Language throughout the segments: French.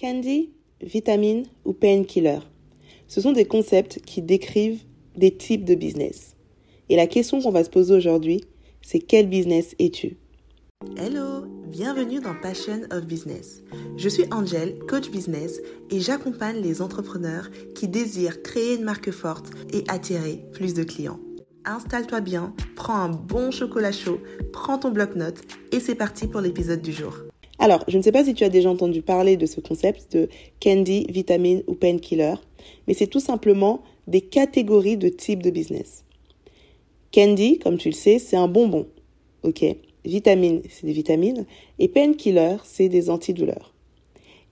Candy, vitamine ou painkiller Ce sont des concepts qui décrivent des types de business. Et la question qu'on va se poser aujourd'hui, c'est quel business es-tu? Hello, bienvenue dans Passion of Business. Je suis Angel, coach business, et j'accompagne les entrepreneurs qui désirent créer une marque forte et attirer plus de clients. Installe-toi bien, prends un bon chocolat chaud, prends ton bloc-notes et c'est parti pour l'épisode du jour. Alors, je ne sais pas si tu as déjà entendu parler de ce concept de candy, vitamine ou painkiller, mais c'est tout simplement des catégories de types de business. Candy, comme tu le sais, c'est un bonbon. OK? Vitamine, c'est des vitamines. Et painkiller, c'est des antidouleurs.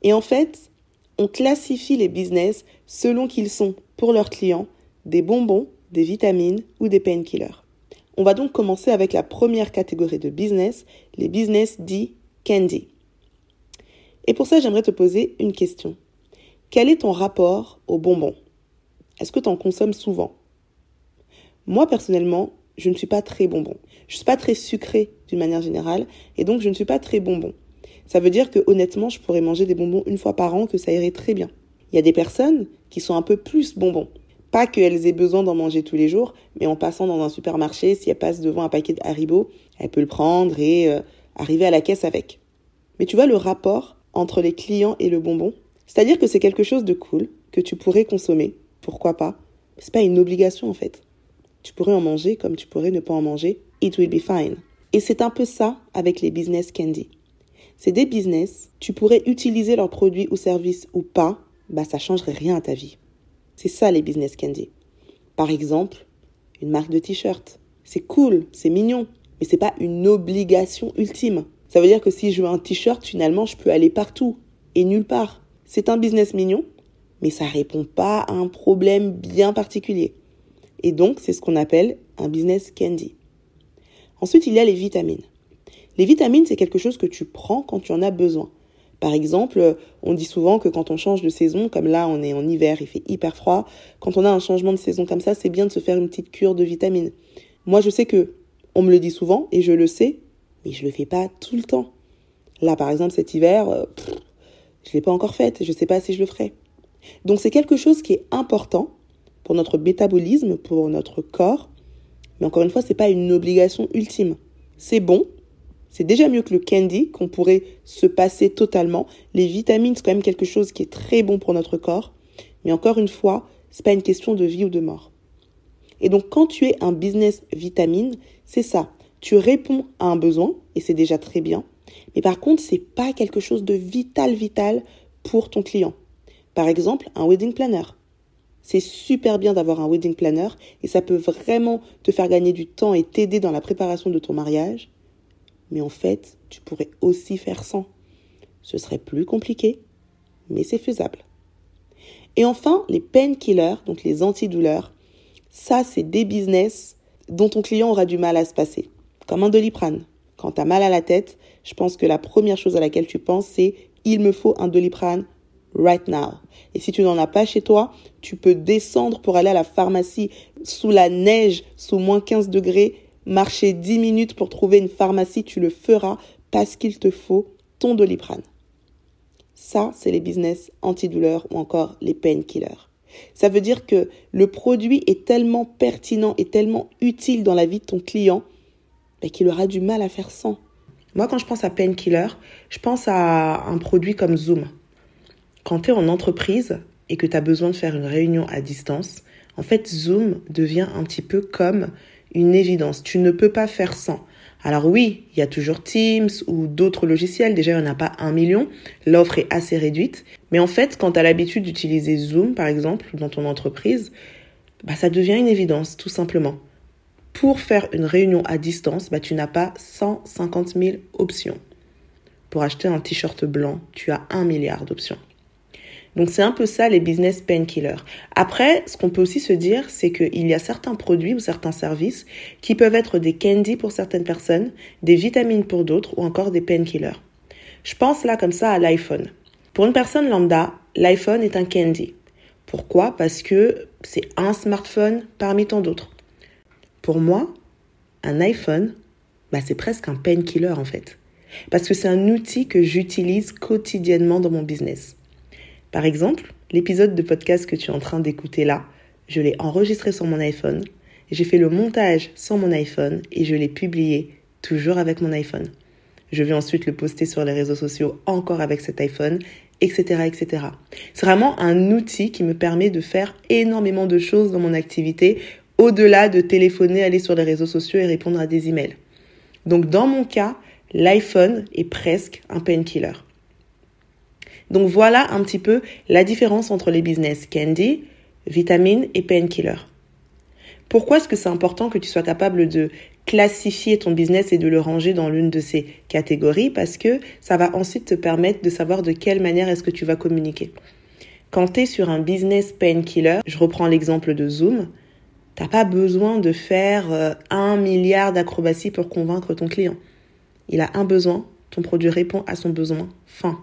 Et en fait, on classifie les business selon qu'ils sont, pour leurs clients, des bonbons, des vitamines ou des painkillers. On va donc commencer avec la première catégorie de business, les business dits candy. Et pour ça, j'aimerais te poser une question. Quel est ton rapport aux bonbons Est-ce que tu en consommes souvent? Moi, personnellement, je ne suis pas très bonbon. Je ne suis pas très sucré d'une manière générale, et donc je ne suis pas très bonbon. Ça veut dire que honnêtement, je pourrais manger des bonbons une fois par an, que ça irait très bien. Il y a des personnes qui sont un peu plus bonbons. Pas qu'elles aient besoin d'en manger tous les jours, mais en passant dans un supermarché, si elle passe devant un paquet de Haribo, elle peut le prendre et euh, arriver à la caisse avec. Mais tu vois le rapport entre les clients et le bonbon. C'est-à-dire que c'est quelque chose de cool que tu pourrais consommer. Pourquoi pas? C'est pas une obligation en fait. Tu pourrais en manger comme tu pourrais ne pas en manger. It will be fine. Et c'est un peu ça avec les business candy. C'est des business, tu pourrais utiliser leurs produits ou services ou pas, bah ça changerait rien à ta vie. C'est ça les business candy. Par exemple, une marque de t-shirt. C'est cool, c'est mignon, mais c'est pas une obligation ultime. Ça veut dire que si je veux un t-shirt, finalement, je peux aller partout et nulle part. C'est un business mignon, mais ça répond pas à un problème bien particulier. Et donc, c'est ce qu'on appelle un business candy. Ensuite, il y a les vitamines. Les vitamines, c'est quelque chose que tu prends quand tu en as besoin. Par exemple, on dit souvent que quand on change de saison, comme là on est en hiver, il fait hyper froid, quand on a un changement de saison comme ça, c'est bien de se faire une petite cure de vitamines. Moi, je sais que on me le dit souvent et je le sais, mais je le fais pas tout le temps. Là, par exemple, cet hiver, euh, je l'ai pas encore faite, je sais pas si je le ferai. Donc c'est quelque chose qui est important pour notre métabolisme, pour notre corps, mais encore une fois, c'est pas une obligation ultime. C'est bon, c'est déjà mieux que le candy qu'on pourrait se passer totalement. Les vitamines, c'est quand même quelque chose qui est très bon pour notre corps, mais encore une fois, c'est pas une question de vie ou de mort. Et donc quand tu es un business vitamine, c'est ça tu réponds à un besoin et c'est déjà très bien. Mais par contre, c'est pas quelque chose de vital vital pour ton client. Par exemple, un wedding planner. C'est super bien d'avoir un wedding planner et ça peut vraiment te faire gagner du temps et t'aider dans la préparation de ton mariage. Mais en fait, tu pourrais aussi faire sans. Ce serait plus compliqué, mais c'est faisable. Et enfin, les painkillers, donc les antidouleurs, ça c'est des business dont ton client aura du mal à se passer comme un doliprane. Quand tu as mal à la tête, je pense que la première chose à laquelle tu penses, c'est il me faut un doliprane right now. Et si tu n'en as pas chez toi, tu peux descendre pour aller à la pharmacie sous la neige, sous moins 15 degrés, marcher 10 minutes pour trouver une pharmacie, tu le feras parce qu'il te faut ton doliprane. Ça, c'est les business antidouleurs ou encore les painkillers. Ça veut dire que le produit est tellement pertinent et tellement utile dans la vie de ton client qu'il aura du mal à faire sans. Moi, quand je pense à Painkiller, je pense à un produit comme Zoom. Quand tu es en entreprise et que tu as besoin de faire une réunion à distance, en fait, Zoom devient un petit peu comme une évidence. Tu ne peux pas faire sans. Alors oui, il y a toujours Teams ou d'autres logiciels. Déjà, il n'y en a pas un million. L'offre est assez réduite. Mais en fait, quand tu as l'habitude d'utiliser Zoom, par exemple, dans ton entreprise, bah, ça devient une évidence, tout simplement pour faire une réunion à distance, bah, tu n'as pas 150 000 options. Pour acheter un t-shirt blanc, tu as un milliard d'options. Donc c'est un peu ça les business painkillers. Après, ce qu'on peut aussi se dire, c'est qu'il y a certains produits ou certains services qui peuvent être des candy pour certaines personnes, des vitamines pour d'autres ou encore des painkillers. Je pense là comme ça à l'iPhone. Pour une personne lambda, l'iPhone est un candy. Pourquoi? Parce que c'est un smartphone parmi tant d'autres. Pour moi, un iPhone, bah, c'est presque un painkiller en fait. Parce que c'est un outil que j'utilise quotidiennement dans mon business. Par exemple, l'épisode de podcast que tu es en train d'écouter là, je l'ai enregistré sur mon iPhone, j'ai fait le montage sur mon iPhone et je l'ai publié toujours avec mon iPhone. Je vais ensuite le poster sur les réseaux sociaux encore avec cet iPhone, etc., etc. C'est vraiment un outil qui me permet de faire énormément de choses dans mon activité, au-delà de téléphoner, aller sur les réseaux sociaux et répondre à des emails. Donc dans mon cas, l'iPhone est presque un painkiller. Donc voilà un petit peu la différence entre les business candy, vitamine et painkiller. Pourquoi est-ce que c'est important que tu sois capable de classifier ton business et de le ranger dans l'une de ces catégories? Parce que ça va ensuite te permettre de savoir de quelle manière est-ce que tu vas communiquer. Quand tu es sur un business painkiller, je reprends l'exemple de Zoom, t'as pas besoin de faire euh, un milliard d'acrobaties pour convaincre ton client. Il a un besoin, ton produit répond à son besoin, fin.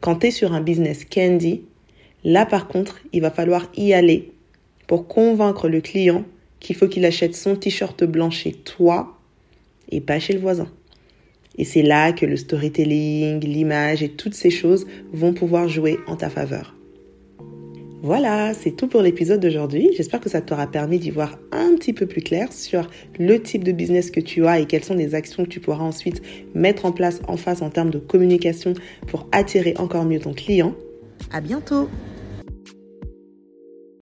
Quand tu sur un business candy, là par contre, il va falloir y aller pour convaincre le client qu'il faut qu'il achète son t-shirt blanc chez toi et pas chez le voisin. Et c'est là que le storytelling, l'image et toutes ces choses vont pouvoir jouer en ta faveur. Voilà, c'est tout pour l'épisode d'aujourd'hui. J'espère que ça t'aura permis d'y voir un petit peu plus clair sur le type de business que tu as et quelles sont les actions que tu pourras ensuite mettre en place en face en termes de communication pour attirer encore mieux ton client. À bientôt!